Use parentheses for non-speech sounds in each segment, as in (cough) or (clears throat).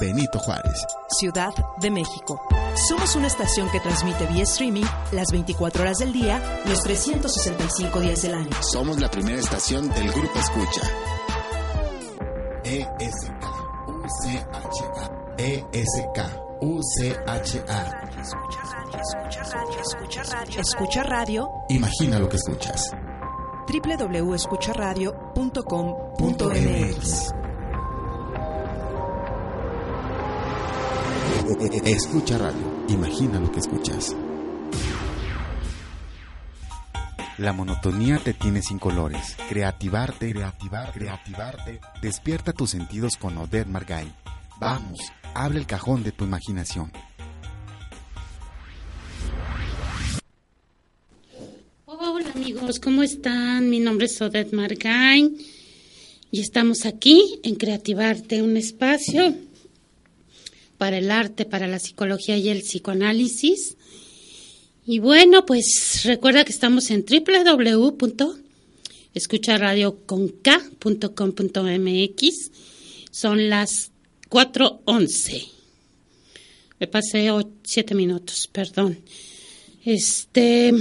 Benito Juárez. Ciudad de México. Somos una estación que transmite vía streaming las 24 horas del día, los 365 días del año. Somos la primera estación del Grupo Escucha. ESK UCHA ESK UCHA Escucha radio, escucha radio, escucha radio. Escucha radio. Imagina lo que escuchas. www.escucharadio.com.mx Escucha radio. Imagina lo que escuchas. La monotonía te tiene sin colores. Creativarte, creativar, creativarte. Despierta tus sentidos con Odette Margay. Vamos, abre el cajón de tu imaginación. Hola amigos, ¿cómo están? Mi nombre es Odette Margain y estamos aquí en Creativarte, un espacio para el arte, para la psicología y el psicoanálisis. Y bueno, pues recuerda que estamos en www.escucharadio.com.mx. Son las 4.11. Me pasé 7 minutos, perdón. Este.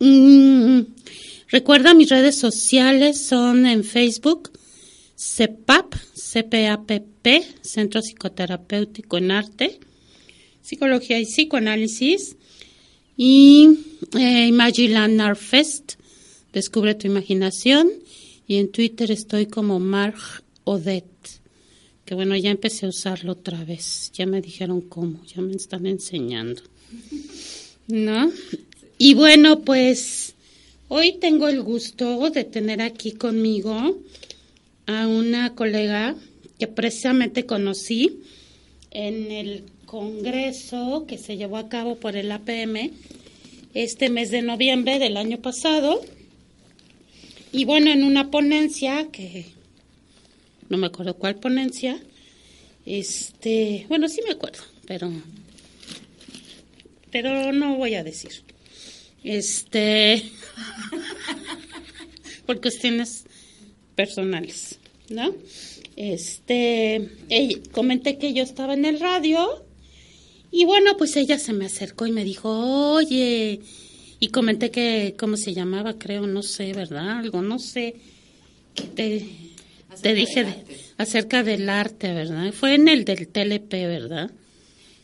mm, recuerda, mis redes sociales son en Facebook, CEPAP, CPAPP, Centro Psicoterapéutico en Arte, Psicología y Psicoanálisis, y eh, Fest, Descubre tu Imaginación, y en Twitter estoy como Marg Odette, que bueno, ya empecé a usarlo otra vez, ya me dijeron cómo, ya me están enseñando, ¿no? Y bueno, pues hoy tengo el gusto de tener aquí conmigo a una colega que precisamente conocí en el congreso que se llevó a cabo por el APM este mes de noviembre del año pasado. Y bueno, en una ponencia que no me acuerdo cuál ponencia, este, bueno, sí me acuerdo, pero pero no voy a decir. Este (laughs) por cuestiones personales, ¿no? Este, ella- comenté que yo estaba en el radio y bueno, pues ella se me acercó y me dijo, oye, y comenté que, ¿cómo se llamaba? Creo, no sé, ¿verdad? Algo, no sé. que Te, te dije de- acerca del arte, ¿verdad? Fue en el del TLP, ¿verdad?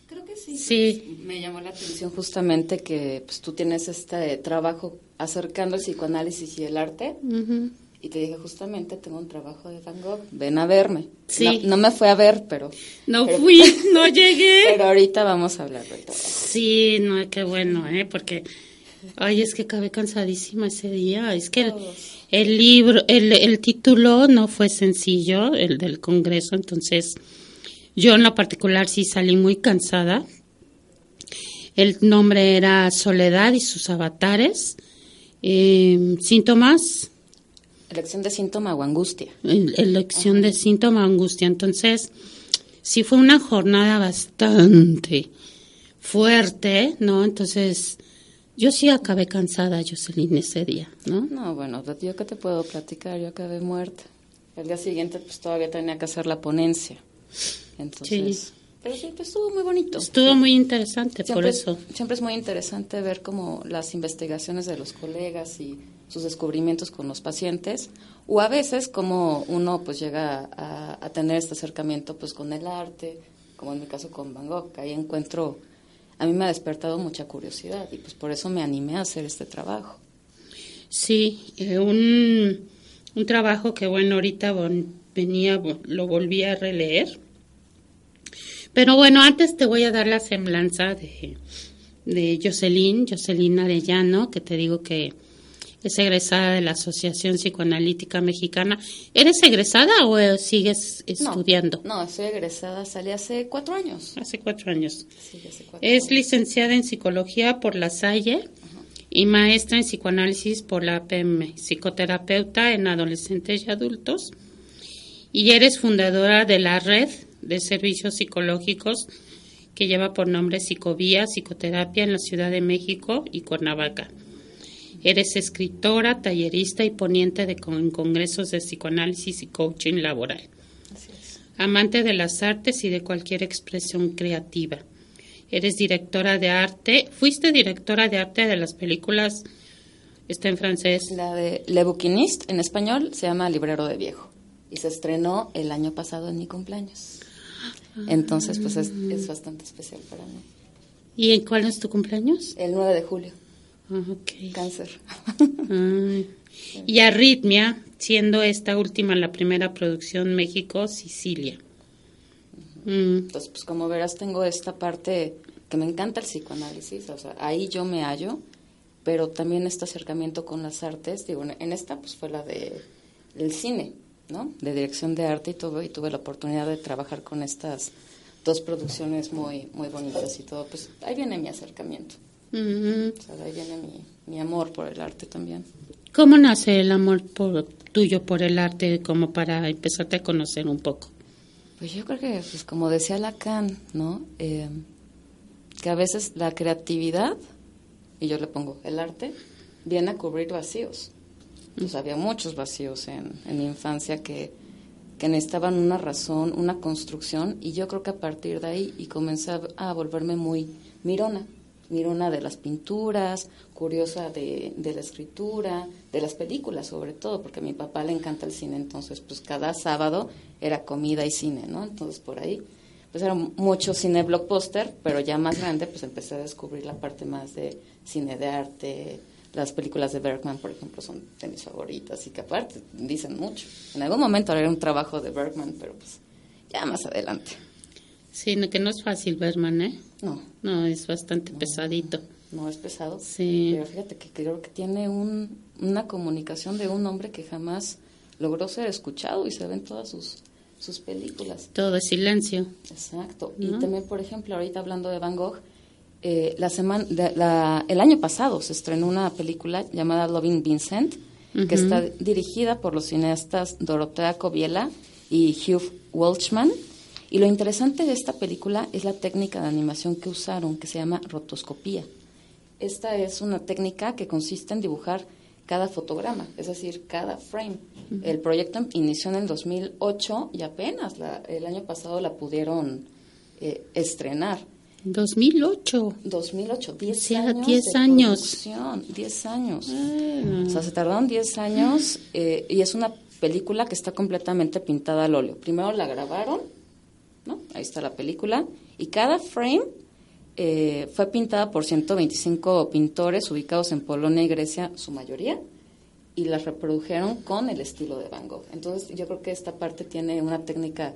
Creo que sí. Sí. Me llamó la atención justamente que pues, tú tienes este trabajo acercando el psicoanálisis y el arte. Y te dije, justamente tengo un trabajo de Van Gogh, ven a verme. Sí. No, no me fue a ver, pero... No pero- fui, (laughs) no llegué. Pero ahorita vamos a hablar del trabajo. Sí, no, qué bueno, ¿eh? Porque, ay, es que acabé cansadísima ese día. Es que el, el libro, el, el título no fue sencillo, el del Congreso, entonces yo en lo particular sí salí muy cansada. El nombre era Soledad y sus avatares. Eh, síntomas, Elección de síntoma o angustia. el- elección de síntoma, angustia. Entonces, sí fue una jornada bastante fuerte, ¿no? Entonces, yo sí acabé cansada, Jocelyn, ese día, ¿no? No, bueno, yo qué te puedo platicar, yo acabé muerta. El día siguiente pues todavía tenía que hacer la ponencia. Entonces... Sí. Pero sí, pues estuvo muy bonito. Estuvo muy interesante, por eso. siempre es muy interesante ver como las investigaciones de los colegas y sus descubrimientos con los pacientes, o a veces como uno pues llega a, tener este acercamiento pues con el arte, como en mi caso con Van Gogh, ahí encuentro, a mí me ha despertado mucha curiosidad y pues por eso me animé a hacer este trabajo. Sí, eh, un, un trabajo que bueno, ahorita venía, lo volví a releer. Pero bueno, antes te voy a dar la semblanza de, de Jocelyn, Jocelyn Arellano, que te digo que es egresada de la Asociación Psicoanalítica Mexicana. ¿Eres egresada o sigues estudiando? No, no soy egresada, salí hace cuatro años. Hace cuatro años. Sí, hace cuatro es licenciada en Psicología por La Salle y maestra en Psicoanálisis por la PM, psicoterapeuta en adolescentes y adultos. Y eres fundadora de la red de servicios psicológicos que lleva por nombre Psicovía Psicoterapia en la Ciudad de México y Cuernavaca. Eres escritora, tallerista y poniente de congresos de psicoanálisis y coaching laboral. Amante de las artes y de cualquier expresión creativa. Eres directora de arte. Fuiste directora de arte de las películas. Está en francés. La de Le Bouquiniste, en español, se llama Librero de Viejo. Y se estrenó el año pasado en mi cumpleaños. Entonces, pues es, es bastante especial para mí. ¿Y en cuál es tu cumpleaños? El 9 de julio. Cáncer. y Arritmia, siendo esta última la primera producción México-Sicilia. Mm. Entonces, pues como verás, tengo esta parte que me encanta el psicoanálisis, o sea, ahí yo me hallo, pero también este acercamiento con las artes, digo, en esta pues fue la de el cine, ¿no? De dirección de arte y todo, y tuve la oportunidad de trabajar con estas dos producciones muy, muy bonitas y todo, pues ahí viene mi acercamiento ahí viene mi, amor por el arte también. ¿Cómo nace el amor por, tuyo por el arte como para empezarte a conocer un poco? Pues yo creo que, pues como decía Lacan, ¿no? Eh, que a veces la creatividad, y yo le pongo el arte, viene a cubrir vacíos. Pues había muchos vacíos en, en mi infancia que, que necesitaban una razón, una construcción, y yo creo que a partir de ahí y comencé a volverme muy mirona mirona de las pinturas, curiosa de, de, la escritura, de las películas sobre todo, porque a mi papá le encanta el cine, entonces pues cada sábado era comida y cine, ¿no? Entonces por ahí, pues era mucho cine blockbuster, pero ya más grande pues empecé a descubrir la parte más de cine de arte, las películas de Bergman, por ejemplo, son de mis favoritas y que aparte dicen mucho. En algún momento haré un trabajo de Bergman, pero pues ya más adelante. Sí, que no es fácil Bergman, ¿eh? No. No, es bastante pesadito. No es pesado. Sí. Pero fíjate que creo que tiene un, una comunicación de un hombre que jamás logró ser escuchado y se ven todas sus, sus películas. Todo es silencio. Exacto. Y también, por ejemplo, ahorita hablando de Van Gogh, eh, la semana, la, el año pasado se estrenó una película llamada Loving Vincent, que está dirigida por los cineastas Dorotea Coviela y Hugh Welchman y lo interesante de esta película es la técnica de animación que usaron, que se llama rotoscopía. Esta es una técnica que consiste en dibujar cada fotograma, es decir, cada frame. El proyecto inició en el 2008 y apenas el año pasado la pudieron eh, estrenar. 2008. 2008, 10 o sea, años. 10 de años. 10 años. O sea, se tardaron 10 años eh, y es una película que está completamente pintada al óleo. Primero la grabaron ¿no? Ahí está la película. Y cada frame eh, fue pintada por 125 pintores ubicados en Polonia y Grecia, su mayoría, y las reprodujeron con el estilo de Van Gogh. Entonces yo creo que esta parte tiene una técnica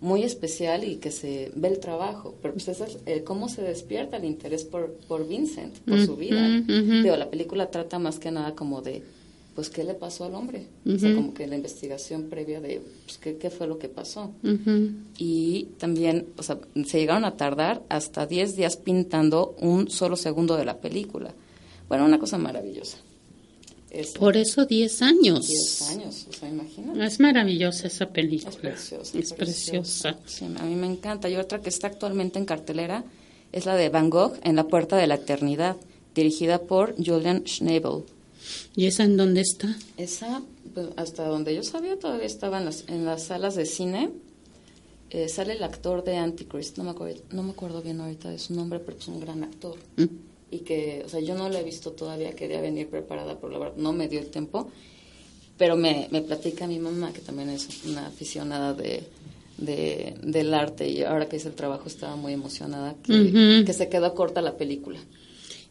muy especial y que se ve el trabajo, pero pues es cómo se despierta el interés por, por Vincent, por su vida. la película trata más que nada como de pues qué le pasó al hombre, o sea, como que la investigación previa de pues, ¿qué, qué, fue lo que pasó. Y también, o sea, se llegaron a tardar hasta 10 días pintando un solo segundo de la película. Bueno, una cosa maravillosa. Por eso 10 años. 10 años, o sea, imagínate. Es maravillosa esa película. Es preciosa. Es preciosa. Sí, a mí me encanta. Y otra que está actualmente en cartelera es la de Van Gogh en la Puerta de la Eternidad, dirigida por Julian Schnabel. ¿Y esa en dónde está? Esa, pues, hasta donde yo sabía, todavía estaba en las, en las salas de cine. Eh, sale el actor de Antichrist, no me, acuerdo, no me acuerdo bien ahorita de su nombre, pero es un gran actor. Mm. Y que, o sea, yo no lo he visto todavía, quería venir preparada, pero la verdad no me dio el tiempo. Pero me, me platica mi mamá, que también es una aficionada de, de, del arte, y ahora que hice el trabajo estaba muy emocionada, que, que se quedó corta la película.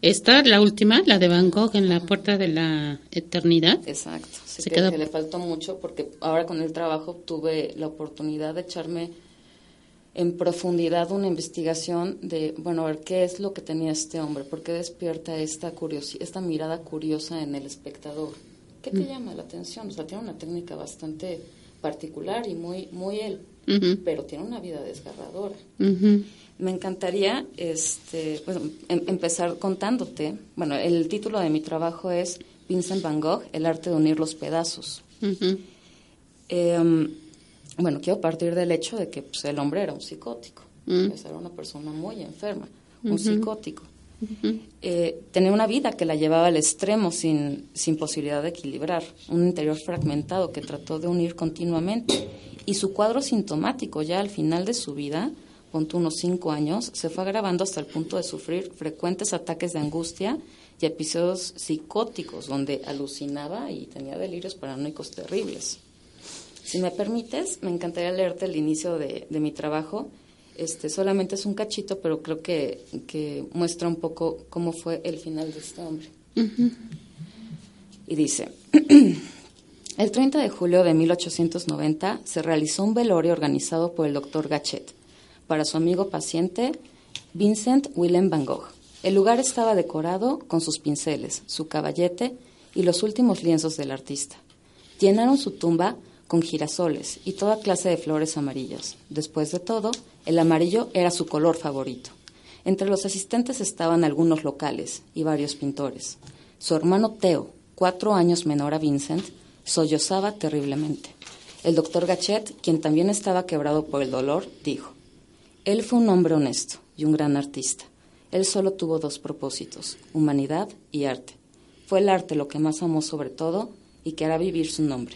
Esta, la última, la de Van Gogh en la puerta de la eternidad. Exacto. Sí Se que, quedó- que le faltó mucho porque ahora con el trabajo tuve la oportunidad de echarme en profundidad una investigación de, bueno, a ver qué es lo que tenía este hombre, por qué despierta esta curiosi esta mirada curiosa en el espectador. ¿Qué te llama la atención? O sea, tiene una técnica bastante particular y muy, muy él, pero tiene una vida desgarradora. ujú. Me encantaría este, bueno, em- empezar contándote. Bueno, el título de mi trabajo es Vincent Van Gogh, El arte de unir los pedazos. Em, bueno, quiero partir del hecho de que pues, el hombre era un psicótico. Mm. Pues, era una persona muy enferma, un psicótico. Eh, tenía una vida que la llevaba al extremo sin, sin posibilidad de equilibrar, un interior fragmentado que trató de unir continuamente. Y su cuadro sintomático ya al final de su vida, punto unos cinco años, se fue agravando hasta el punto de sufrir frecuentes ataques de angustia y episodios psicóticos donde alucinaba y tenía delirios paranoicos terribles. Si me permites, me encantaría leerte el inicio de, de mi trabajo. Este, solamente es un cachito, pero creo que, que muestra un poco cómo fue el final de este hombre. Y dice, (clears throat) el 30 de julio de 1890 se realizó un velorio organizado por el doctor Gachet para su amigo paciente Vincent Willem van Gogh. El lugar estaba decorado con sus pinceles, su caballete y los últimos lienzos del artista. Llenaron su tumba con girasoles y toda clase de flores amarillas. Después de todo, el amarillo era su color favorito. Entre los asistentes estaban algunos locales y varios pintores. Su hermano Theo, cuatro años menor a Vincent, sollozaba terriblemente. El doctor Gachet, quien también estaba quebrado por el dolor, dijo, Él fue un hombre honesto y un gran artista. Él solo tuvo dos propósitos, humanidad y arte. Fue el arte lo que más amó sobre todo y que hará vivir su nombre.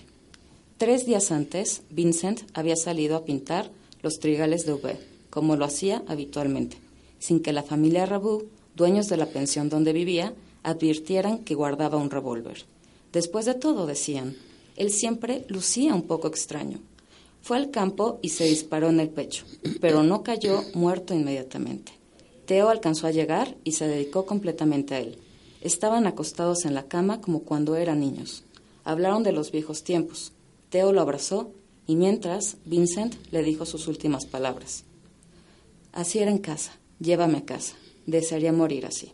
Tres días antes, Vincent había salido a pintar los trigales de Aubert, como lo hacía habitualmente, sin que la familia Rabu, dueños de la pensión donde vivía, advirtieran que guardaba un revólver. Después de todo, decían, él siempre lucía un poco extraño. Fue al campo y se disparó en el pecho, pero no cayó muerto inmediatamente. Teo alcanzó a llegar y se dedicó completamente a él. Estaban acostados en la cama como cuando eran niños. Hablaron de los viejos tiempos. Teo lo abrazó y mientras Vincent le dijo sus últimas palabras. Así era en casa, llévame a casa. Desearía morir así.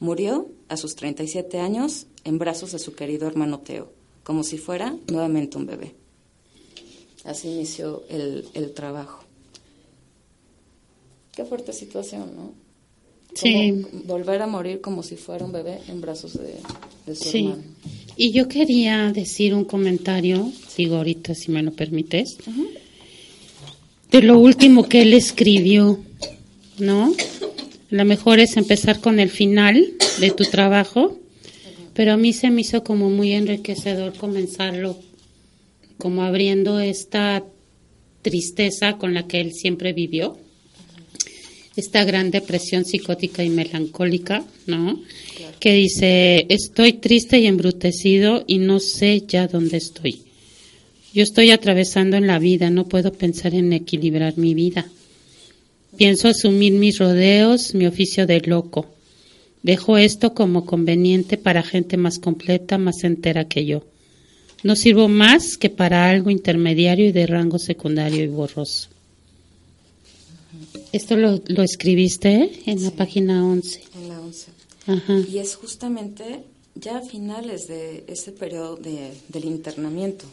Murió a sus 37 años en brazos de su querido hermano Teo, como si fuera nuevamente un bebé. Así inició el, el trabajo. Qué fuerte situación, ¿no? Sí. Volver a morir como si fuera un bebé en brazos de, de su Sí. hermano. Y yo quería decir un comentario, digo ahorita si me lo permites, de lo último que él escribió, ¿no? Lo mejor es empezar con el final de tu trabajo, pero a mí se me hizo como muy enriquecedor comenzarlo, como abriendo esta tristeza con la que él siempre vivió, esta gran depresión psicótica y melancólica, ¿no? Que dice, estoy triste y embrutecido y no sé ya dónde estoy. Yo estoy atravesando en la vida, no puedo pensar en equilibrar mi vida. Pienso asumir mis rodeos, mi oficio de loco. Dejo esto como conveniente para gente más completa, más entera que yo. No sirvo más que para algo intermediario y de rango secundario y borroso. Esto lo, lo escribiste en la página 11. En la once. Ajá. Y es justamente ya a finales de ese periodo de, del internamiento.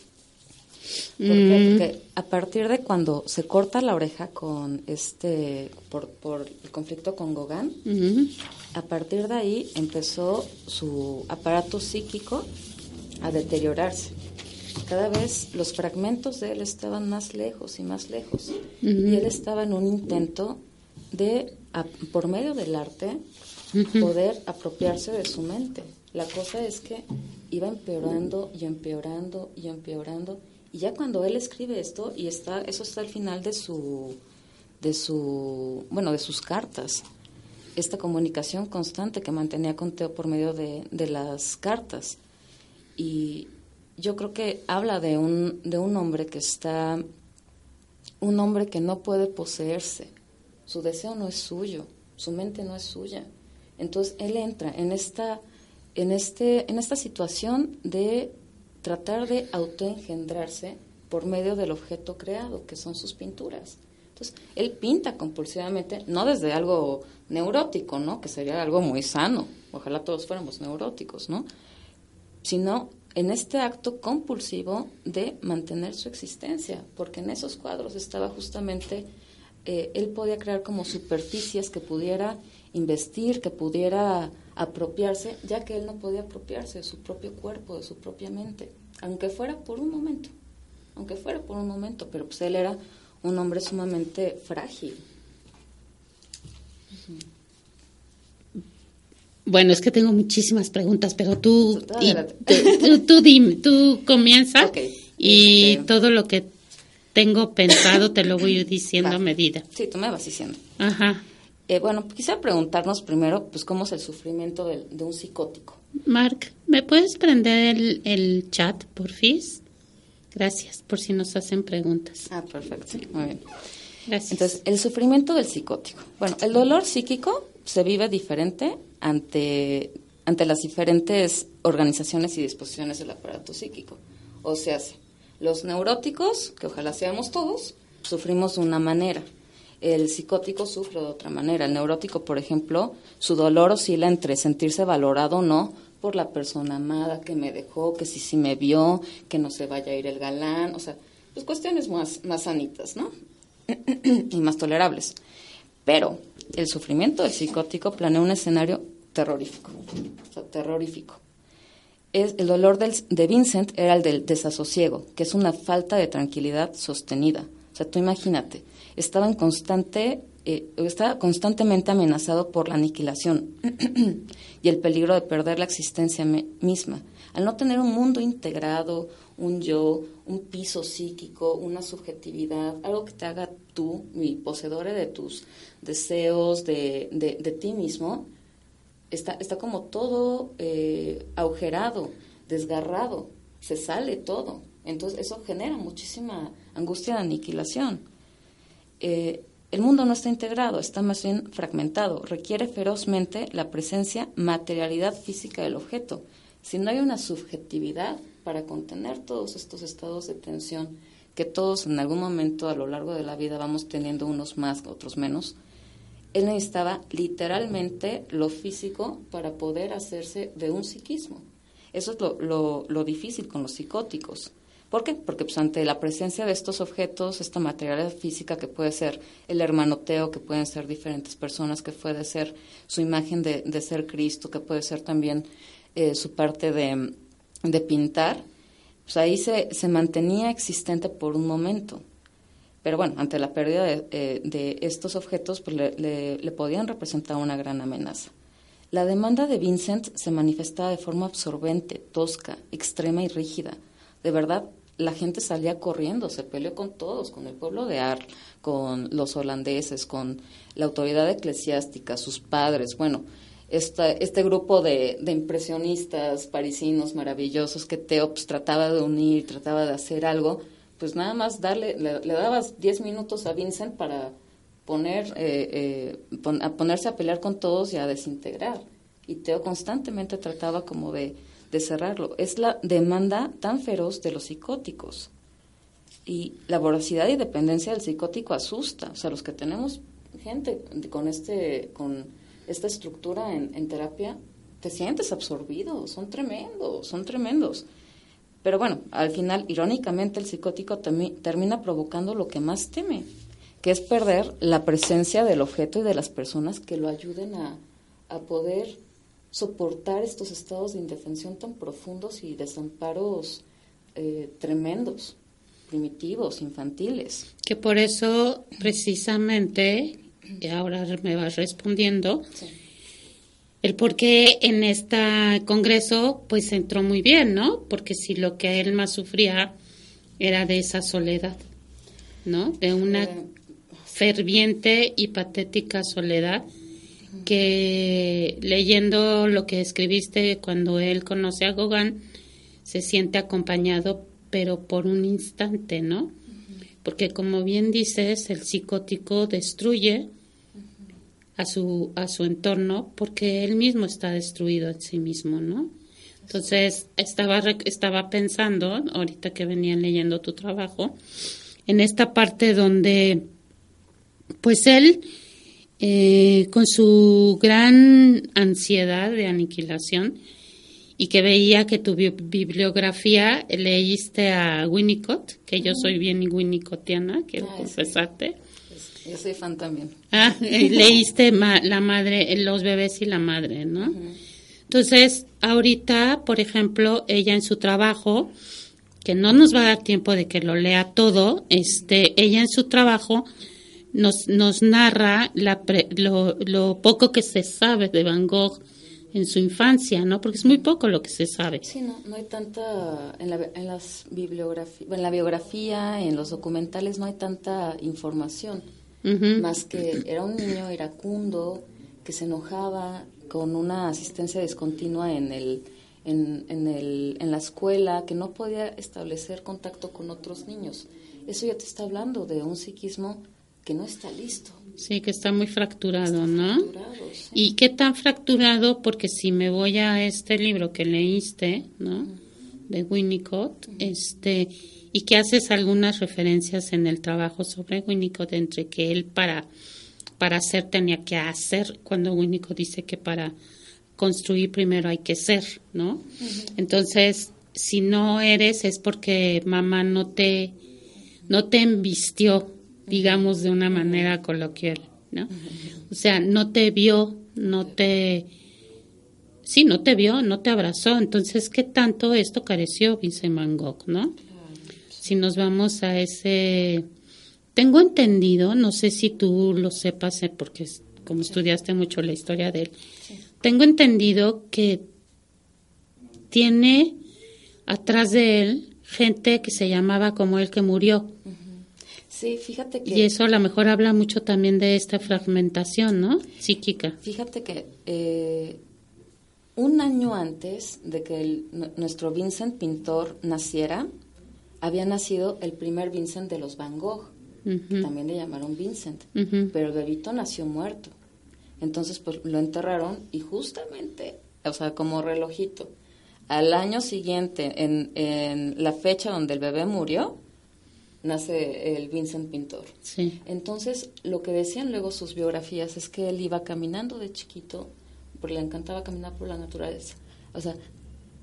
¿Por qué? Mm. Porque a partir de cuando se corta la oreja con este por, por el conflicto con Gauguin, Ujú. a partir de ahí empezó su aparato psíquico a deteriorarse. Cada vez los fragmentos de él estaban más lejos y más lejos. Y él estaba en un intento de, a- por medio del arte, poder apropiarse de su mente. La cosa es que iba empeorando y empeorando y empeorando. Y ya cuando él escribe esto, y está, eso está al final de su, de su, bueno, de sus cartas, esta comunicación constante que mantenía con Teo por medio de, de las cartas. Y yo creo que habla de un, de un hombre que está, un hombre que no puede poseerse. Su deseo no es suyo, su mente no es suya. Entonces él entra en esta, en este, en esta situación de tratar de autoengendrarse por medio del objeto creado, que son sus pinturas. Entonces, él pinta compulsivamente, no desde algo neurótico, ¿no? Que sería algo muy sano. Ojalá todos fuéramos neuróticos, ¿no? Sino en este acto compulsivo de mantener su existencia, porque en esos cuadros estaba justamente, eh, él podía crear como superficies que pudiera investir, que pudiera apropiarse, ya que él no podía apropiarse de su propio cuerpo, de su propia mente, aunque fuera por un momento, aunque fuera por un momento, pero pues él era un hombre sumamente frágil. Bueno, es que tengo muchísimas preguntas, pero tú, tú, tú, tú, comienza y este, todo lo que tengo pensado te lo voy (coughs) diciendo a medida. Sí, tú me vas diciendo. Ajá. Eh, bueno, quisiera preguntarnos primero, pues, ¿cómo es el sufrimiento de, de un psicótico? Mark, ¿me puedes prender el, el chat, porfis? Gracias, por si nos hacen preguntas. Ah, perfecto. Muy bien. Gracias. Entonces, el sufrimiento del psicótico. Bueno, el dolor psíquico se vive diferente ante, ante las diferentes organizaciones y disposiciones del aparato psíquico. O sea, los neuróticos, que ojalá seamos todos, sufrimos de una manera el psicótico sufre de otra manera. El neurótico, por ejemplo, su dolor oscila entre sentirse valorado o no por la persona amada que me dejó, que si sí, me vio, que no se vaya a ir el galán, o sea, pues cuestiones más, más sanitas, ¿no? (clears throat) y más tolerables. Pero el sufrimiento del psicótico planea un escenario terrorífico, o sea, terrorífico. Es, el dolor del, de Vincent era el del desasosiego, que es una falta de tranquilidad sostenida. O sea, tú imagínate, estaba en constante eh, estaba constantemente amenazado por la aniquilación (clears throat) y el peligro de perder la existencia misma. Al no tener un mundo integrado, un yo, un piso psíquico, una subjetividad, algo que te haga tú, mi poseedor de tus deseos, de, de, ti mismo, está, está como todo eh, agujerado, desgarrado, se sale todo. Entonces eso genera muchísima angustia de aniquilación. Eh, el mundo no está integrado, está más bien fragmentado. Requiere ferozmente la presencia, materialidad física del objeto. Si no hay una subjetividad para contener todos estos estados de tensión que todos en algún momento a lo largo de la vida vamos teniendo unos más, otros menos, él necesitaba literalmente lo físico para poder hacerse de un psiquismo. Eso es lo, lo difícil con los psicóticos ¿Por qué? Porque pues, ante la presencia de estos objetos, esta materialidad física que puede ser el hermanoteo, que pueden ser diferentes personas, que puede ser su imagen de, ser Cristo, que puede ser también eh, su parte de, pintar, pues ahí se, se, mantenía existente por un momento. Pero bueno, ante la pérdida de, eh, estos objetos, pues le, le podían representar una gran amenaza. La demanda de Vincent se manifestaba de forma absorbente, tosca, extrema y rígida. De verdad, la gente salía corriendo, se peleó con todos, con el pueblo de Ar, con los holandeses, con la autoridad eclesiástica, sus padres, bueno, este grupo de, impresionistas parisinos maravillosos que Teops trataba de unir, trataba de hacer algo, pues nada más darle, le, dabas 10 minutos a Vincent para poner, eh, eh, a ponerse a pelear con todos y a desintegrar. Y Teo constantemente trataba como de de cerrarlo. Es la demanda tan feroz de los psicóticos. Y la voracidad y dependencia del psicótico asusta. O sea, los que tenemos gente con, este, con esta estructura en, terapia, te sientes absorbido. Son tremendos, son tremendos. Pero bueno, al final, irónicamente, el psicótico termina provocando lo que más teme, que es perder la presencia del objeto y de las personas que lo ayuden a, poder soportar estos estados de indefensión tan profundos y desamparos eh, tremendos, primitivos, infantiles. Que por eso, precisamente, y ahora me vas respondiendo, el por qué en este congreso pues entró muy bien, ¿no? Porque si lo que él más sufría era de esa soledad, ¿no? De una eh, ferviente y patética soledad que leyendo lo que escribiste cuando él conoce a Gauguin, se siente acompañado, pero por un instante, ¿no? Porque como bien dices, el psicótico destruye a su, a su entorno porque él mismo está destruido en sí mismo, ¿no? Entonces, estaba, estaba pensando, ahorita que venía leyendo tu trabajo, en esta parte donde, pues él, eh, con su gran ansiedad de aniquilación, y que veía que tu bibliografía leíste a Winnicott, que yo soy bien winnicottiana, quiero confesarte. Yo soy fan también. Ah, (laughs) leíste la madre, los bebés y la madre, ¿no? Entonces, ahorita, por ejemplo, ella en su trabajo, que no nos va a dar tiempo de que lo lea todo, este, ella en su trabajo nos, nos narra la lo, lo poco que se sabe de Van Gogh en su infancia, ¿no? Porque es muy poco lo que se sabe. Sí, no, no hay tanta, en la, en las bibliografía, en la biografía, en los documentales no hay tanta información, más que era un niño iracundo que se enojaba con una asistencia discontinua en el, en, en, el, en la escuela, que no podía establecer contacto con otros niños. Eso ya te está hablando de un psiquismo que no está listo. Sí, que está muy fracturado, ¿no? ¿Y qué tan fracturado? Porque si me voy a este libro que leíste, ¿no? De Winnicott, este, y que haces algunas referencias en el trabajo sobre Winnicott entre que él para para hacer tenía que hacer cuando Winnicott dice que para construir primero hay que ser, ¿no? Entonces, si no eres es porque mamá no te no te embistió digamos de una manera coloquial, ¿no? O sea, no te vio, no te... Sí, no te vio, no te abrazó. Entonces, ¿qué tanto esto careció Vincent Van Gogh, no? Si nos vamos a ese... Tengo entendido, no sé si tú lo sepas, eh, porque como estudiaste mucho la historia de él, tengo entendido que tiene atrás de él gente que se llamaba como él que murió. Sí, fíjate que... Y eso a lo mejor habla mucho también de esta fragmentación, ¿no? Psíquica. Fíjate que eh, un año antes de que nuestro Vincent pintor naciera, había nacido el primer Vincent de los Van Gogh, también le llamaron Vincent, pero el bebito nació muerto. Entonces, pues lo enterraron y justamente, o sea, como relojito, al año siguiente, en, en la fecha donde el bebé murió, nace el Vincent Pintor. Sí. Entonces, lo que decían luego sus biografías es que él iba caminando de chiquito, porque le encantaba caminar por la naturaleza. O sea,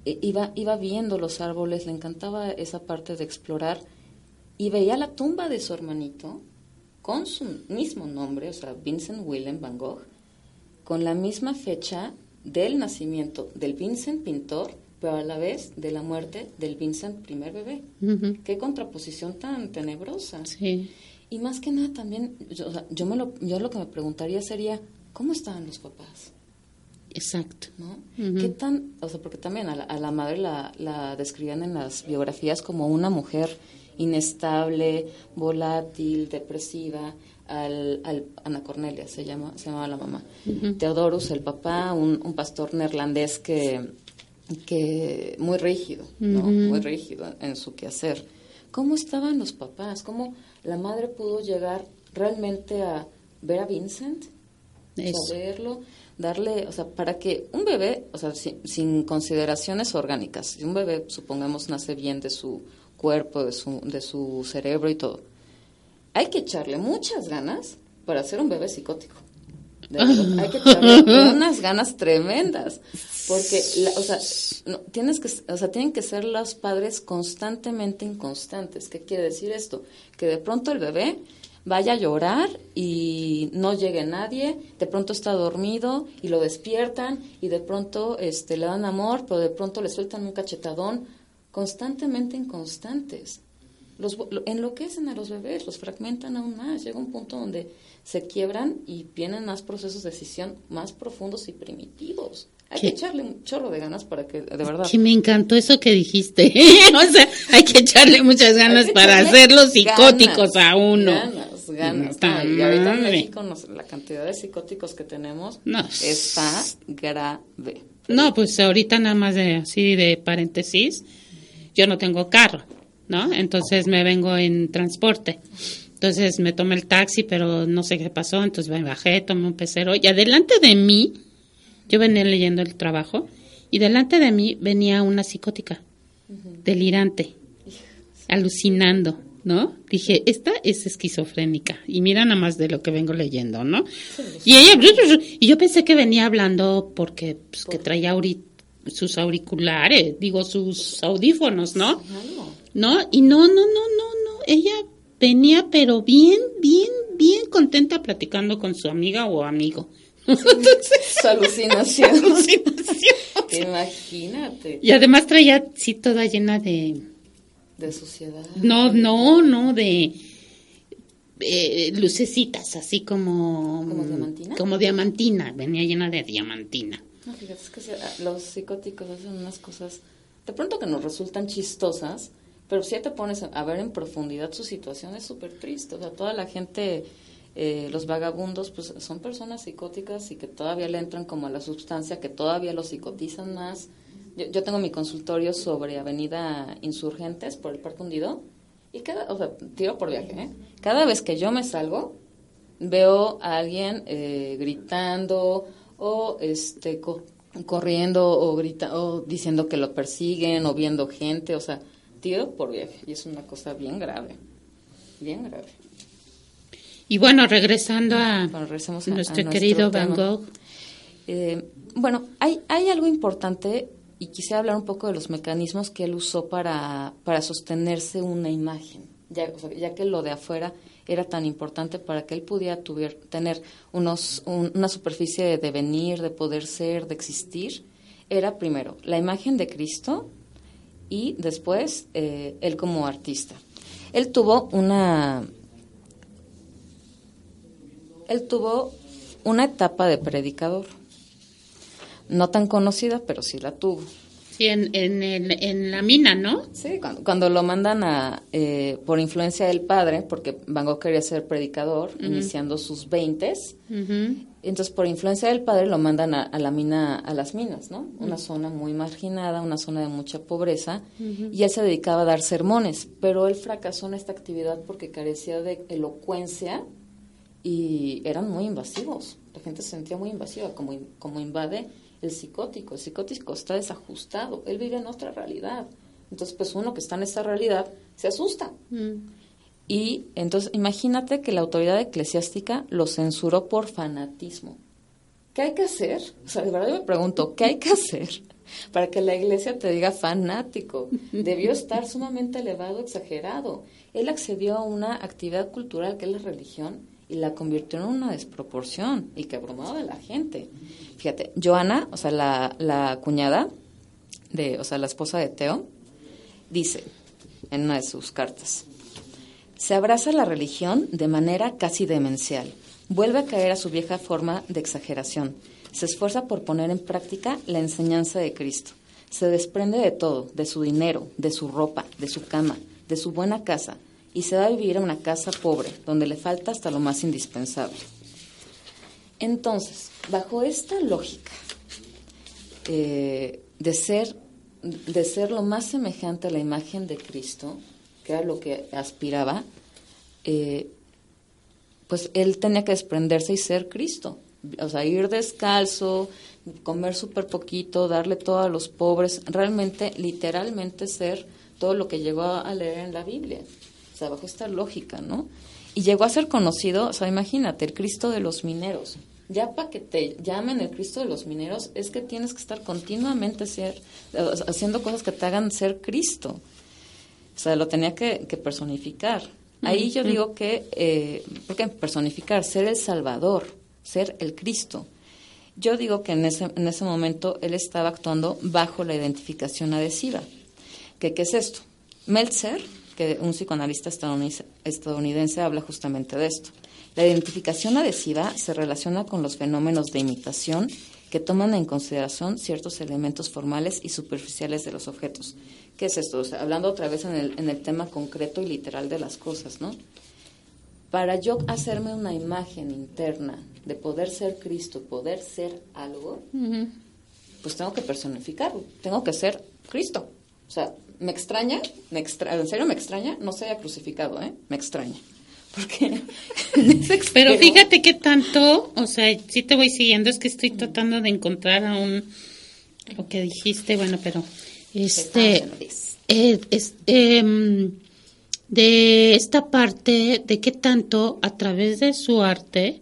e, iba, iba viendo los árboles, le encantaba esa parte de explorar, y veía la tumba de su hermanito con su mismo nombre, o sea, Vincent Willem Van Gogh, con la misma fecha del nacimiento del Vincent Pintor pero a la vez de la muerte del Vincent primer bebé. Qué contraposición tan tenebrosa. Sí. Y más que nada también, yo, yo, me lo, yo lo que me preguntaría sería, ¿cómo estaban los papás? Exacto. ¿No? ¿Qué tan, o sea, porque también a la, madre la, la, describían en las biografías como una mujer inestable, volátil, depresiva, al, al Ana Cornelia se llama, se llamaba la mamá. Teodorus, el papá, un, un pastor neerlandés que que muy rígido, ¿no? Muy rígido en su quehacer. ¿Cómo estaban los papás? ¿Cómo la madre pudo llegar realmente a ver a Vincent? Saberlo, darle, o sea, para que un bebé, o sea, sin, consideraciones orgánicas, si un bebé, supongamos, nace bien de su cuerpo, de su, de su cerebro y todo, hay que echarle muchas ganas para ser un bebé psicótico. Hay que echarle (laughs) unas ganas tremendas. Porque, o sea, tienes que, o sea, tienen que ser los padres constantemente inconstantes. ¿Qué quiere decir esto? Que de pronto el bebé vaya a llorar y no llegue nadie, de pronto está dormido y lo despiertan y de pronto este, le dan amor, pero de pronto le sueltan un cachetadón, constantemente inconstantes. Los, enloquecen a los bebés, los fragmentan aún más. Llega un punto donde se quiebran y vienen más procesos de decisión más profundos y primitivos. Hay que echarle un chorro de ganas para que, de verdad. Que me encantó eso que dijiste. (laughs) o sea, hay que echarle muchas ganas para hacerlos psicóticos a uno. Ganas, ganas. y ahorita en México la cantidad de psicóticos que tenemos está grave. No, pues ahorita nada más de así de paréntesis, yo no tengo carro, ¿no? Entonces me vengo en transporte. Entonces me tomé el taxi, pero no sé qué pasó, entonces me bajé, tomé un pecero y adelante de mí, yo venía leyendo el trabajo, y delante de mí venía una psicótica, delirante, alucinando, ¿no? Dije, esta es esquizofrénica. Y mira nada más de lo que vengo leyendo, ¿no? Y ella, y yo pensé que venía hablando porque pues, que traía sus auriculares, digo, sus audífonos, ¿no? ¿No? Y no, no, no, no, no. Ella venía, pero bien, bien, bien contenta platicando con su amiga o amigo. su alucinación. (laughs) alucinación. (laughs) Imagínate. Y además traía, sí, toda llena de... De suciedad. No, no, no, de... Eh, lucecitas, así como... ¿Como diamantina? Como diamantina, venía llena de diamantina. No, fíjate, es que los psicóticos hacen unas cosas, de pronto que nos resultan chistosas, pero si te pones a ver en profundidad su situación es súper triste. O sea, toda la gente eh, los vagabundos pues son personas psicóticas y que todavía le entran como a la sustancia, que todavía los psicotizan más. Yo, tengo mi consultorio sobre Avenida Insurgentes por el Parque Hundido y cada, o sea, tiro por viaje, ¿eh? Cada vez que yo me salgo, veo a alguien eh, gritando o este corriendo o grita o diciendo que lo persiguen o viendo gente, o sea, tiro por viaje y es una cosa bien grave, bien grave. Y bueno, regresando a, nuestro querido Van Gogh. Eh, bueno, hay, hay algo importante y quisiera hablar un poco de los mecanismos que él usó para, para sostenerse una imagen, ya, ya que lo de afuera era tan importante para que él pudiera tener unos, una superficie de devenir, de poder ser, de existir, era primero la imagen de Cristo y después eh, él como artista. Él tuvo una, él tuvo una etapa de predicador, no tan conocida, pero sí la tuvo. Sí, en, en, la mina, ¿no? Sí, cuando, lo mandan a, eh, por influencia del padre, porque Van Gogh quería ser predicador, iniciando sus veintes, entonces por influencia del padre lo mandan a, la mina, a las minas, ¿no? Una zona muy marginada, una zona de mucha pobreza, y él se dedicaba a dar sermones, pero él fracasó en esta actividad porque carecía de elocuencia y eran muy invasivos. La gente se sentía muy invasiva, como, como invade el psicótico. El psicótico está desajustado, él vive en otra realidad. Entonces, pues uno que está en esa realidad se asusta. Mm. Y entonces, imagínate que la autoridad eclesiástica lo censuró por fanatismo. ¿Qué hay que hacer? O sea, de verdad yo me pregunto, ¿qué hay que hacer para que la iglesia te diga fanático? Debió estar sumamente elevado, exagerado. Él accedió a una actividad cultural que es la religión y la convirtió en una desproporción y que abrumaba a la gente. Fíjate, Joana, o sea, la, la cuñada, de, o sea, la esposa de Teo, dice en una de sus cartas, se abraza la religión de manera casi demencial, vuelve a caer a su vieja forma de exageración, se esfuerza por poner en práctica la enseñanza de Cristo, se desprende de todo, de su dinero, de su ropa, de su cama, de su buena casa, y se va a vivir a una casa pobre, donde le falta hasta lo más indispensable. Entonces, bajo esta lógica eh, de, ser, de ser lo más semejante a la imagen de Cristo, que era lo que aspiraba, eh, pues él tenía que desprenderse y ser Cristo. O sea, ir descalzo, comer súper poquito, darle todo a los pobres, realmente, literalmente ser todo lo que llegó a leer en la Biblia o sea, bajo esta lógica, ¿no? Y llegó a ser conocido, o sea, imagínate, el Cristo de los mineros. Ya para que te llamen el Cristo de los mineros es que tienes que estar continuamente ser, haciendo cosas que te hagan ser Cristo. O sea, lo tenía que, personificar. Ahí yo digo que, eh, ¿por qué personificar? Ser el Salvador, ser el Cristo. Yo digo que en ese, en ese momento él estaba actuando bajo la identificación adhesiva. ¿Qué, qué es esto? Meltzer que un psicoanalista estadounidense, habla justamente de esto. La identificación adhesiva se relaciona con los fenómenos de imitación que toman en consideración ciertos elementos formales y superficiales de los objetos. ¿Qué es esto? hablando otra vez en el, en el tema concreto y literal de las cosas, ¿no? Para yo hacerme una imagen interna de poder ser Cristo, poder ser algo, pues tengo que personificarlo, tengo que ser Cristo. O sea, me extraña, me extra, en serio me extraña, no se haya crucificado, ¿eh? Me extraña. (laughs) Porque Pero fíjate que tanto, o sea, sí te voy siguiendo, es que estoy tratando de encontrar aún lo que dijiste, bueno, pero este eh, es, em, de esta parte de qué tanto a través de su arte,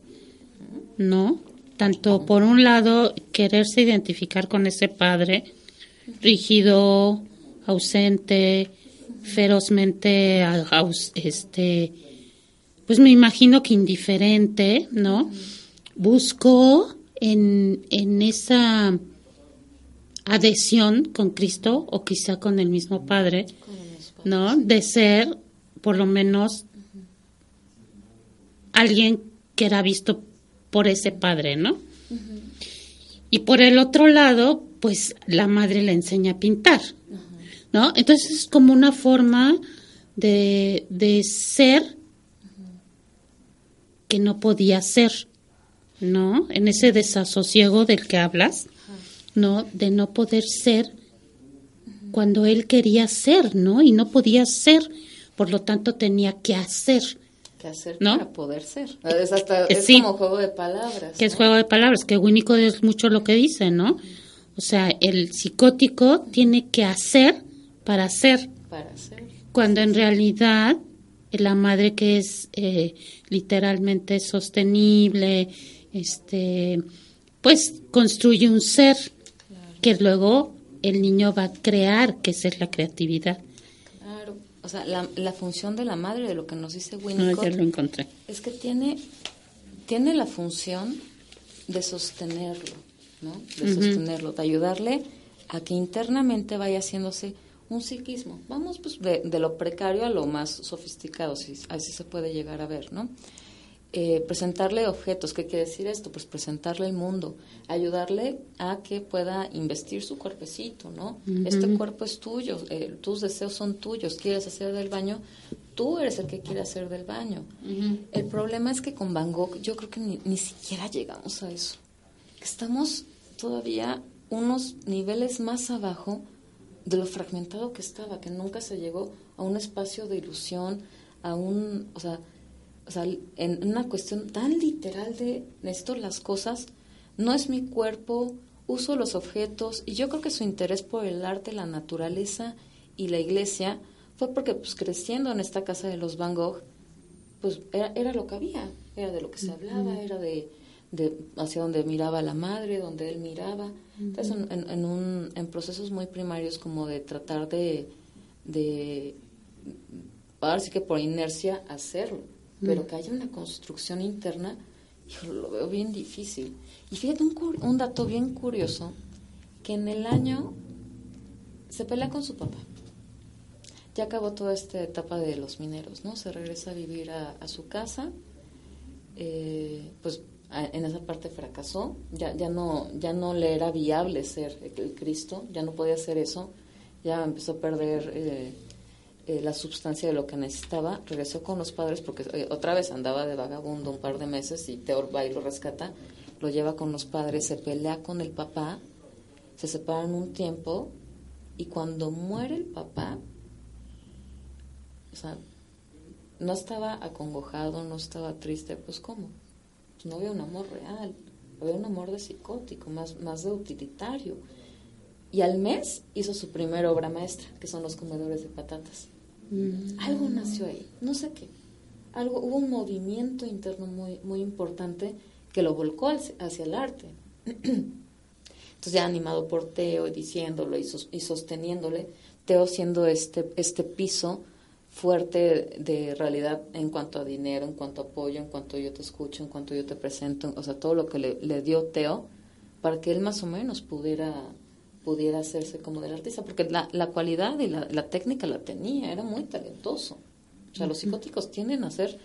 ¿no? Tanto por un lado quererse identificar con ese padre rígido, ausente, ferozmente este pues me imagino que indiferente, ¿no? Buscó en, en esa adhesión con Cristo o quizá con el mismo Padre, ¿no? De ser por lo menos alguien que era visto por ese Padre, ¿no? Y por el otro lado, pues la madre le enseña a pintar, ¿no? Entonces es como una forma de, de ser que no podía ser, ¿no? En ese desasosiego del que hablas, ¿no? De no poder ser cuando él quería ser, ¿no? Y no podía ser, por lo tanto tenía que hacer, ¿Qué hacer ¿No? para poder ser? Es, hasta, Eh, es sí. como juego de palabras. que es juego de palabras, que Winnicott es mucho lo que dice, ¿no? O sea, el psicótico tiene que hacer para ser, Para ser. cuando en realidad eh, la madre que es eh, literalmente sostenible, este, pues construye un ser que luego el niño va a crear, que esa es la creatividad. Claro. O sea, la, la función de la madre, de lo que nos dice No, Winnicott, ya lo encontré. es que tiene, tiene la función de sostenerlo, ¿no? De sostenerlo, de ayudarle a que internamente vaya haciéndose un psiquismo. Vamos pues de, de lo precario a lo más sofisticado, si así se puede llegar a ver, ¿no? Eh, presentarle objetos, ¿qué quiere decir esto? Pues presentarle el mundo, ayudarle a que pueda investir su cuerpecito, ¿no? Este cuerpo es tuyo, eh, tus deseos son tuyos, quieres hacer del baño, tú eres el que quiere hacer del baño. El problema es que con Van Gogh yo creo que ni, ni siquiera llegamos a eso. Estamos todavía unos niveles más abajo de lo fragmentado que estaba, que nunca se llegó a un espacio de ilusión, a un, o sea, o sea, en una cuestión tan literal de necesito las cosas, no es mi cuerpo, uso los objetos, y yo creo que su interés por el arte, la naturaleza y la iglesia fue porque pues creciendo en esta casa de los Van Gogh, pues era, era lo que había, era de lo que se hablaba, era de, de hacia donde miraba la madre, donde él miraba. Entonces, en, un, en procesos muy primarios como de tratar de, de ahora sí que por inercia hacerlo, pero que haya una construcción interna, yo lo veo bien difícil. Y fíjate un, un dato bien curioso, que en el año se pelea con su papá. Ya acabó toda esta etapa de los mineros, ¿no? Se regresa a vivir a, a su casa, eh, pues en esa parte fracasó, ya, ya, no, ya no le era viable ser el, Cristo, ya no podía hacer eso, ya empezó a perder eh, eh, la sustancia de lo que necesitaba, regresó con los padres porque eh, otra vez andaba de vagabundo un par de meses y Teor va y lo rescata, lo lleva con los padres, se pelea con el papá, se separan un tiempo y cuando muere el papá, o sea, no estaba acongojado, no estaba triste, pues ¿cómo? Pues no había un amor real, había un amor de psicótico, más, más de utilitario. Y al mes hizo su primera obra maestra, que son los comedores de patatas. Algo nació ahí, no sé qué. Algo, hubo un movimiento interno muy, muy importante que lo volcó hacia el arte. (clears throat) Entonces ya animado por Teo y diciéndolo y, sos- y sosteniéndole, Teo siendo este, este piso fuerte de realidad en cuanto a dinero, en cuanto a apoyo, en cuanto yo te escucho, en cuanto yo te presento, o sea, todo lo que le, le dio Teo para que él más o menos pudiera pudiera hacerse como del artista, porque la, la cualidad y la, la técnica la tenía, era muy talentoso. O sea, los psicóticos tienden a ser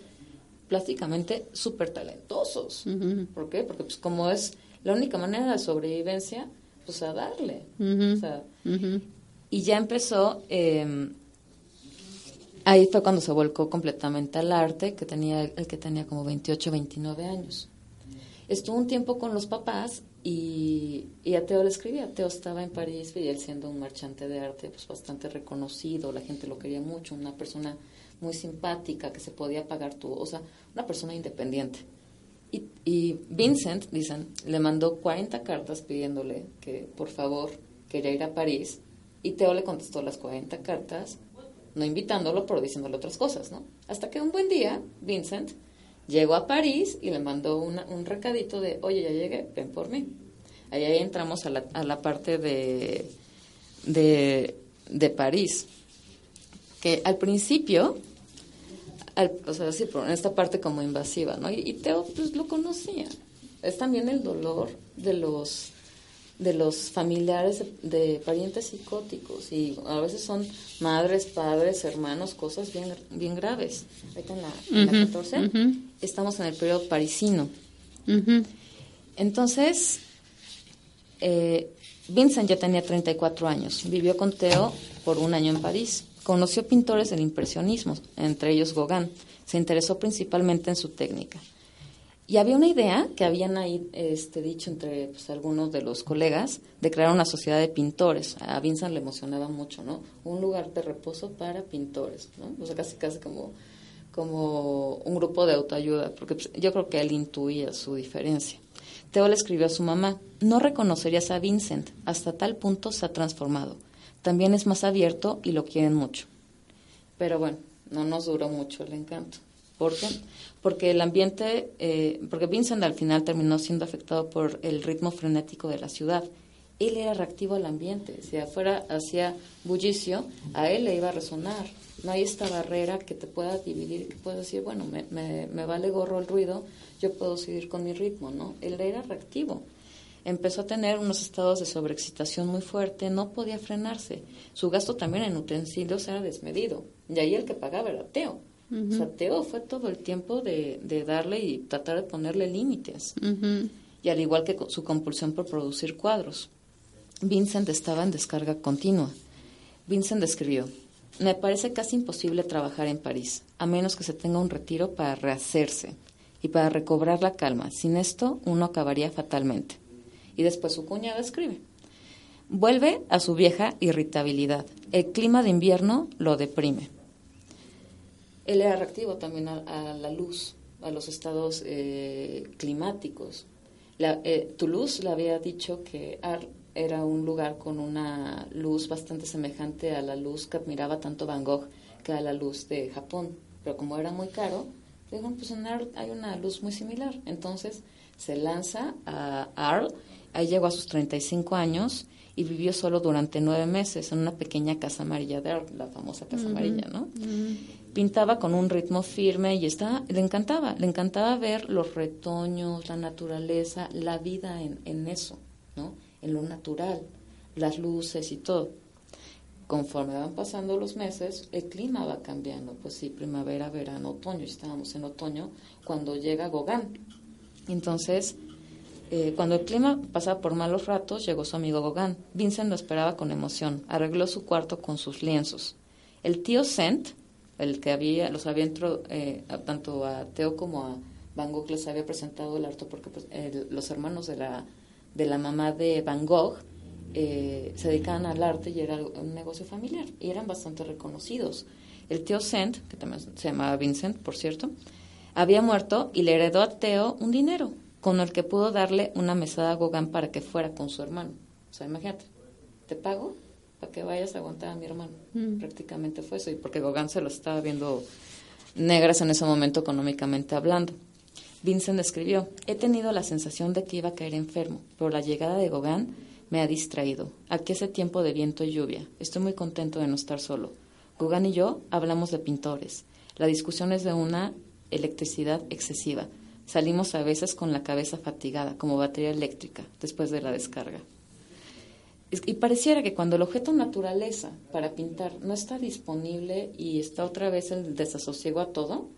plásticamente súper talentosos. ¿Por qué? Porque pues como es la única manera de sobrevivencia, pues a darle. O sea, y ya empezó, eh, ahí fue cuando se volcó completamente al arte, que tenía el que tenía como 28, 29 años. Estuvo un tiempo con los papás y, y, a Teo le escribía. Teo estaba en París y él siendo un marchante de arte pues bastante reconocido, la gente lo quería mucho, una persona muy simpática que se podía pagar todo, o sea, una persona independiente. Y, y Vincent, dicen, le mandó 40 cartas pidiéndole que por favor quería ir a París y Teo le contestó las 40 cartas, no invitándolo, pero diciéndole otras cosas, ¿no? Hasta que un buen día, Vincent llegó a París y le mandó un recadito de, oye, ya llegué, ven por mí. Ahí, entramos a la, a la parte de, de, de, París, que al principio, al, o sea, sí, en esta parte como invasiva, ¿no? Y, y Teo, pues, lo conocía. Es también el dolor de los de los familiares de, parientes psicóticos y a veces son madres, padres, hermanos, cosas bien, bien graves. Ahorita en la, 14 estamos en el periodo parisino. Entonces, eh, Vincent ya tenía 34 años, vivió con Theo por un año en París. Conoció pintores del impresionismo, entre ellos Gauguin. Se interesó principalmente en su técnica. Y había una idea que habían ahí este, dicho entre pues, algunos de los colegas de crear una sociedad de pintores. A Vincent le emocionaba mucho, ¿no? Un lugar de reposo para pintores, ¿no? O sea, casi, casi como, como un grupo de autoayuda, porque pues, yo creo que él intuía su diferencia. Teo le escribió a su mamá, no reconocerías a Vincent, hasta tal punto se ha transformado. También es más abierto y lo quieren mucho. Pero bueno, no nos duró mucho el encanto. Porque el ambiente, eh, porque Vincent al final terminó siendo afectado por el ritmo frenético de la ciudad. Él era reactivo al ambiente, si afuera hacía bullicio, a él le iba a resonar. No hay esta barrera que te pueda dividir, que puedas decir, bueno, me, me, vale gorro el ruido, yo puedo seguir con mi ritmo, ¿no? Él era reactivo empezó a tener unos estados de sobreexcitación muy fuerte, no podía frenarse. Su gasto también en utensilios era desmedido. Y ahí el que pagaba era O sea, Teo fue todo el tiempo de, de darle y tratar de ponerle límites. Y al igual que su compulsión por producir cuadros. Vincent estaba en descarga continua. Vincent escribió, me parece casi imposible trabajar en París, a menos que se tenga un retiro para rehacerse y para recobrar la calma. Sin esto, uno acabaría fatalmente. Y después su cuñada escribe, vuelve a su vieja irritabilidad. El clima de invierno lo deprime él era reactivo también a, la luz, a los estados eh, climáticos. La, eh, Toulouse le había dicho que Ar era un lugar con una luz bastante semejante a la luz que admiraba tanto Van Gogh que a la luz de Japón. Pero como era muy caro, dijeron, pues en Arles hay una luz muy similar. Entonces se lanza a Arles, ahí llegó a sus 35 años y vivió solo durante nueve meses en una pequeña casa amarilla de Arles, la famosa casa amarilla, ¿no? Pintaba con un ritmo firme y le encantaba, le encantaba ver los retoños, la naturaleza, la vida en, en eso, ¿no? En lo natural, las luces y todo. Conforme van pasando los meses, el clima va cambiando. Pues sí, primavera, verano, otoño. Estábamos en otoño cuando llega Gauguin. Entonces, eh, cuando el clima pasaba por malos ratos, llegó su amigo Gauguin. Vincent lo esperaba con emoción. Arregló su cuarto con sus lienzos. El tío Sent el que había, los había entrado, eh, tanto a Teo como a Van Gogh les había presentado el arte porque pues, los hermanos de la, de la mamá de Van Gogh eh, se dedicaban al arte y era un negocio familiar y eran bastante reconocidos. El tío Sent, que también se llamaba Vincent, por cierto, había muerto y le heredó a Teo un dinero con el que pudo darle una mesada a Gauguin para que fuera con su hermano. O sea, imagínate, te pago para que vayas a aguantar a mi hermano. Mm. Prácticamente fue eso, y porque Gauguin se lo estaba viendo negras en ese momento económicamente hablando. Vincent escribió, he tenido la sensación de que iba a caer enfermo, pero la llegada de Gauguin me ha distraído. Aquí hace tiempo de viento y lluvia. Estoy muy contento de no estar solo. Gauguin y yo hablamos de pintores. La discusión es de una electricidad excesiva. Salimos a veces con la cabeza fatigada, como batería eléctrica, después de la descarga. Y pareciera que cuando el objeto naturaleza para pintar no está disponible y está otra vez el desasosiego a todo,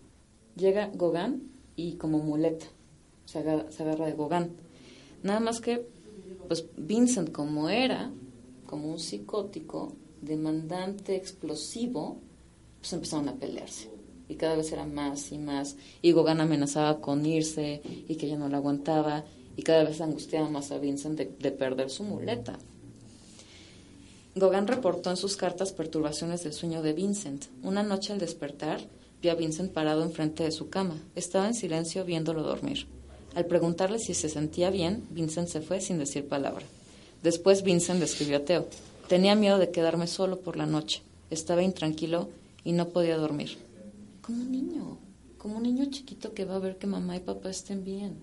llega Gauguin y como muleta se agarra, de Gauguin. Nada más que, pues Vincent como era, como un psicótico, demandante, explosivo, pues empezaron a pelearse. Y cada vez era más y más. Y Gauguin amenazaba con irse y que ya no lo aguantaba y cada vez angustiaba más a Vincent de perder su muleta. Gauguin reportó en sus cartas perturbaciones del sueño de Vincent. Una noche al despertar, vio a Vincent parado enfrente de su cama. Estaba en silencio viéndolo dormir. Al preguntarle si se sentía bien, Vincent se fue sin decir palabra. Después Vincent le escribió a Teo. Tenía miedo de quedarme solo por la noche. Estaba intranquilo y no podía dormir. Como un niño, como un niño chiquito que va a ver que mamá y papá estén bien.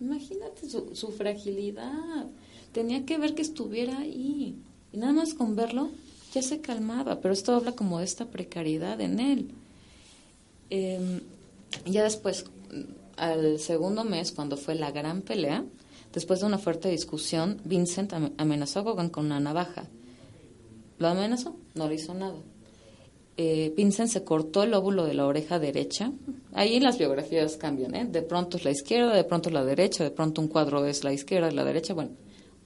Imagínate su, su fragilidad. Tenía que ver que estuviera ahí. Y nada más con verlo ya se calmaba, pero esto habla como de esta precariedad en él. Eh, ya después, al segundo mes, cuando fue la gran pelea, después de una fuerte discusión, Vincent amenazó a Gauguin con una navaja. Lo amenazó, no le hizo nada. Eh, Vincent se cortó el óvulo de la oreja derecha. Ahí las biografías cambian, ¿eh? De pronto es la izquierda, de pronto la derecha, de pronto un cuadro es la izquierda y la derecha. Bueno,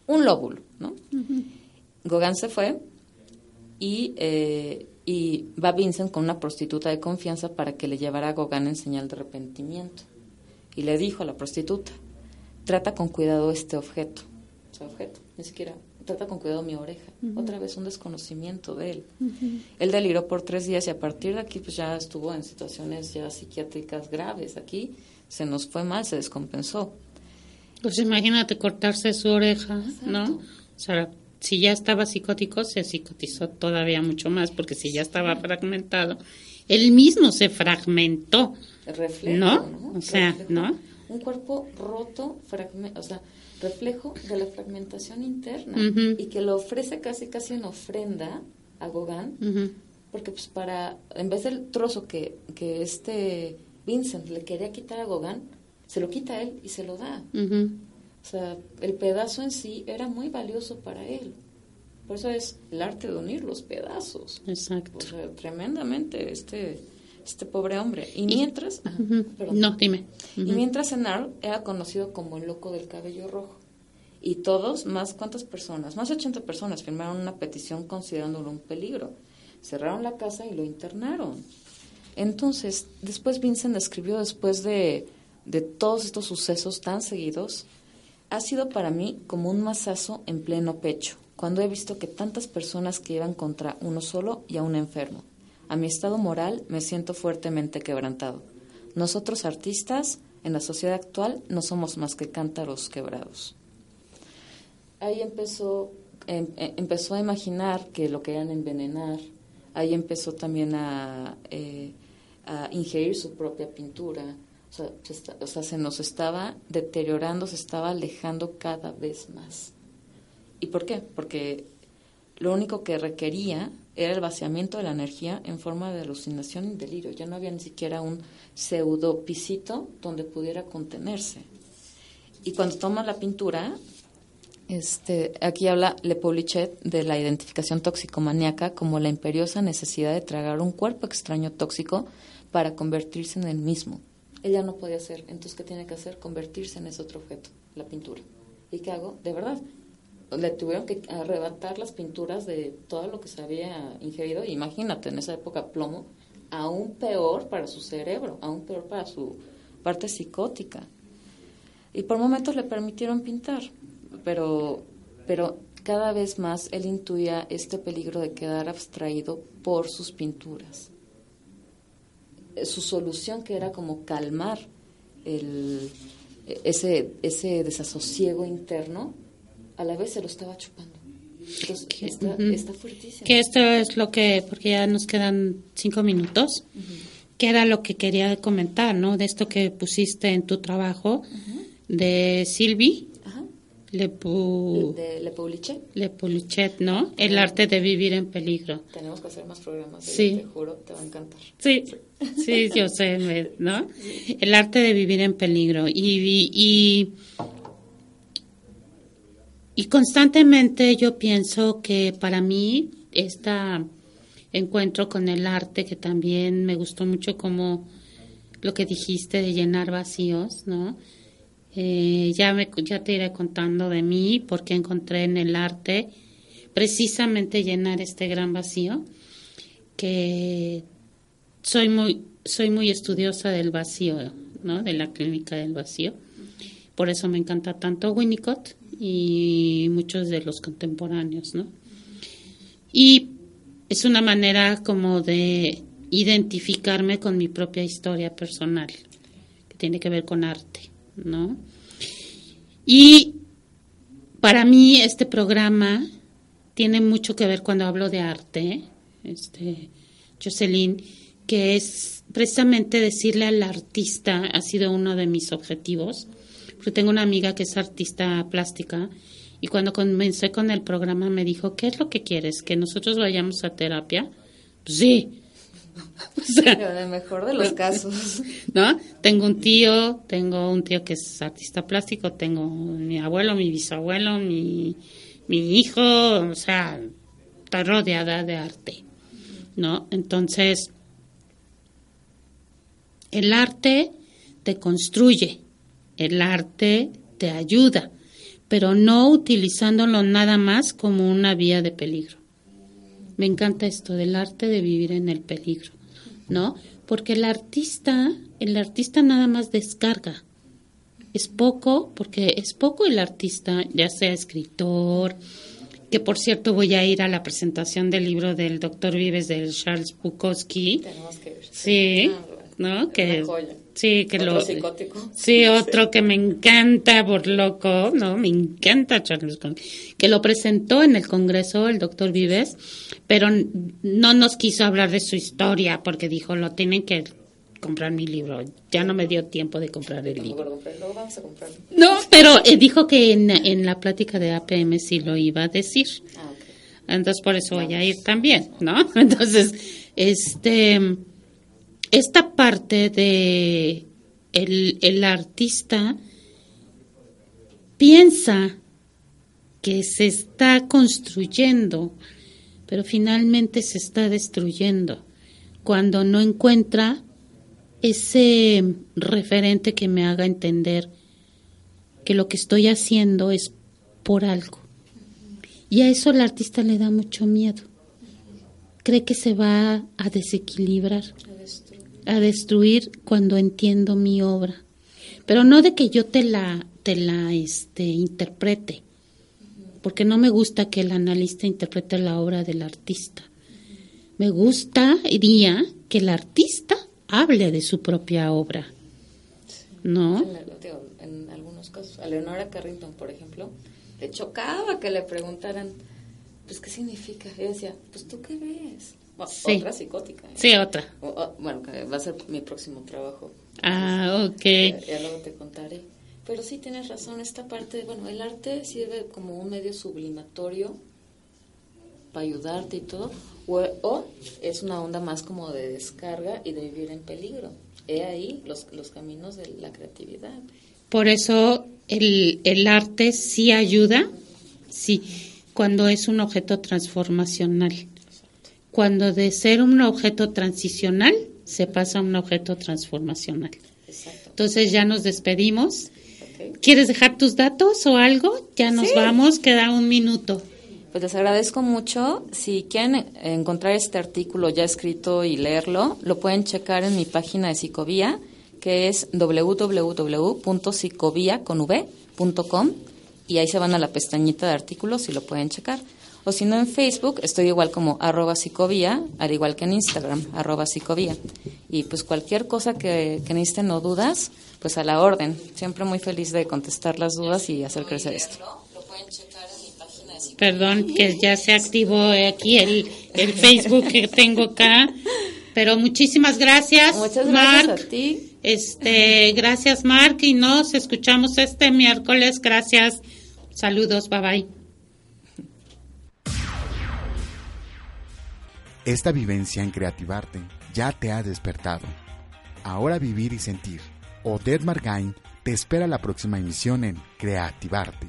un lóbulo, ¿no? Gauguin se fue y, eh, y va Vincent con una prostituta de confianza para que le llevara a Gauguin en señal de arrepentimiento. Y le dijo a la prostituta, trata con cuidado este objeto. Objeto, ni siquiera, trata con cuidado mi oreja. Otra vez un desconocimiento de él. Él deliró por tres días y a partir de aquí pues ya estuvo en situaciones ya psiquiátricas graves. Aquí se nos fue mal, se descompensó. Pues imagínate cortarse su oreja, ¿no? O sea, si ya estaba psicótico, se psicotizó todavía mucho más, porque si ya estaba fragmentado, él mismo se fragmentó. Reflejo, ¿No? ¿no? O sea, Reflejo. ¿no? Un cuerpo roto, o sea, reflejo de la fragmentación interna y que lo ofrece casi casi en ofrenda a Gauguin, porque pues para, en vez del trozo que, que este Vincent le quería quitar a Gauguin, se lo quita a él y se lo da. Ujú. O sea, el pedazo en sí era muy valioso para él. Por eso es el arte de unir los pedazos. Exacto. O sea, tremendamente este, este pobre hombre. Y mientras... Ujú. perdón. No, dime. Y mientras Enard era conocido como el loco del cabello rojo. Y todos, más cuántas personas, más de 80 personas firmaron una petición considerándolo un peligro. Cerraron la casa y lo internaron. Entonces, después Vincent escribió, después de, de todos estos sucesos tan seguidos, ha sido para mí como un mazazo en pleno pecho, cuando he visto que tantas personas que iban contra uno solo y a un enfermo. A mi estado moral me siento fuertemente quebrantado. Nosotros artistas, en la sociedad actual, no somos más que cántaros quebrados. Ahí empezó, em- em- empezó a imaginar que lo querían envenenar. Ahí empezó también a, eh, a ingerir su propia pintura. O sea, se o sea, se nos estaba deteriorando, se estaba alejando cada vez más. ¿Y por qué? Porque lo único que requería era el vaciamiento de la energía en forma de alucinación y delirio. Ya no había ni siquiera un pseudo pisito donde pudiera contenerse. Y cuando toma la pintura, este, aquí habla Le Paulichet de la identificación toxicomaníaca como la imperiosa necesidad de tragar un cuerpo extraño tóxico para convertirse en el mismo. Ella no podía hacer, entonces ¿qué tiene que hacer? Convertirse en ese otro objeto, la pintura. ¿Y qué hago? De verdad, le tuvieron que arrebatar las pinturas de todo lo que se había ingerido. Imagínate, en esa época plomo, aún peor para su cerebro, aún peor para su parte psicótica. Y por momentos le permitieron pintar, pero, pero cada vez más él intuía este peligro de quedar abstraído por sus pinturas. Su solución que era como calmar el, ese, ese desasosiego interno, a la vez se lo estaba chupando. Entonces, Que- está, está fuertísimo. Que esto es lo que, porque ya nos quedan cinco minutos, que era lo que quería comentar, ¿no? De esto que pusiste en tu trabajo de Silvi. Le, De Le Paulichet. Le Poulichet, ¿no? El arte de vivir en peligro. Tenemos que hacer más programas. Sí. Te juro, te va a encantar. Sí, sí, yo sé, ¿no? El arte de vivir en peligro. Y, y, y, y constantemente yo pienso que para mí este encuentro con el arte, que también me gustó mucho como lo que dijiste de llenar vacíos, ¿no? Eh, ya, me, ya te iré contando de mí, porque encontré en el arte precisamente llenar este gran vacío que soy muy soy muy estudiosa del vacío, ¿no? De la clínica del vacío. Por eso me encanta tanto Winnicott y muchos de los contemporáneos, ¿no? Y es una manera como de identificarme con mi propia historia personal, que tiene que ver con arte, ¿no? Y para mí este programa tiene mucho que ver cuando hablo de arte, este, Jocelyn, que es precisamente decirle al artista, ha sido uno de mis objetivos, porque tengo una amiga que es artista plástica y cuando comencé con el programa me dijo, ¿qué es lo que quieres? ¿Que nosotros vayamos a terapia? Pues sí. (laughs) o sea, (laughs) en el mejor de los casos. (laughs) ¿No? Tengo un tío, tengo un tío que es artista plástico, tengo mi abuelo, mi bisabuelo, mi, mi hijo, o sea, está rodeada de arte. ¿No? Entonces, el arte te construye, el arte te ayuda, pero no utilizándolo nada más como una vía de peligro. Me encanta esto del arte de vivir en el peligro, ¿no? Porque el artista, el artista nada más descarga. Es poco, porque es poco el artista, ya sea escritor, que por cierto voy a ir a la presentación del libro del doctor Vives de Charles Bukowski. Tenemos que ir. Sí, Ah. ¿No? Que joya. sí, que ¿Otro lo psicótico? (laughs) Sí, otro que me encanta por loco, ¿no? Me encanta Charles Bukowski, que lo presentó en el Congreso el doctor Vives, pero no nos quiso hablar de su historia porque dijo, lo tienen que comprar mi libro. Ya no me dio tiempo de comprar el No libro. pero vamos a. No, pero eh, dijo que en, en la plática de APM sí lo iba a decir. Ah. Entonces por eso voy a ir también, ¿no? (laughs) Entonces, este, esta parte de el, el artista piensa que se está construyendo, pero finalmente se está destruyendo cuando no encuentra ese referente que me haga entender que lo que estoy haciendo es por algo. Y a eso el artista le da mucho miedo. Cree que se va a desequilibrar, a destruir cuando entiendo mi obra. Pero no de que yo te la, te la este, interprete, porque no me gusta que el analista interprete la obra del artista. Me gustaría que el artista hable de su propia obra. ¿No? En, algunos casos, a Leonora Carrington, por ejemplo, le chocaba que le preguntaran, pues, ¿qué significa? Y ella decía, pues, ¿tú qué ves? Sí. Otra psicótica. ¿eh? Sí, otra. O- o- bueno, que va a ser mi próximo trabajo. Ah, ok. Ya, ya luego te contaré. Pero sí tienes razón, esta parte, bueno, el arte sirve como un medio sublimatorio para ayudarte y todo, o, o es una onda más como de descarga y de vivir en peligro. He ahí los, los caminos de la creatividad. Por eso el, el arte sí ayuda, sí, cuando es un objeto transformacional. Cuando de ser un objeto transicional se pasa a un objeto transformacional. Exacto. Entonces ya nos despedimos. ¿Quieres dejar tus datos o algo? Ya nos Sí. vamos, queda un minuto. Pues les agradezco mucho. Si quieren encontrar este artículo ya escrito y leerlo, lo pueden checar en mi página de Psicovía, que es www.psicovia.com y ahí se van a la pestañita de artículos y lo pueden checar. O si no en Facebook, estoy igual como arroba psicovía, al igual que en Instagram, arroba psicovía. Y pues cualquier cosa que, que necesiten o dudas, pues a la orden. Siempre muy feliz de contestar las dudas y hacer crecer esto. Lo pueden checar en mi página de Perdón que ya se activó aquí el, el Facebook que tengo acá. Pero muchísimas gracias, Muchas gracias Marc. a ti. Este, gracias Mark y nos escuchamos este miércoles. Gracias. Saludos, bye bye. Esta vivencia en Creativarte ya te ha despertado. Ahora vivir y sentir. Odette Margain te espera la próxima emisión en Creativarte.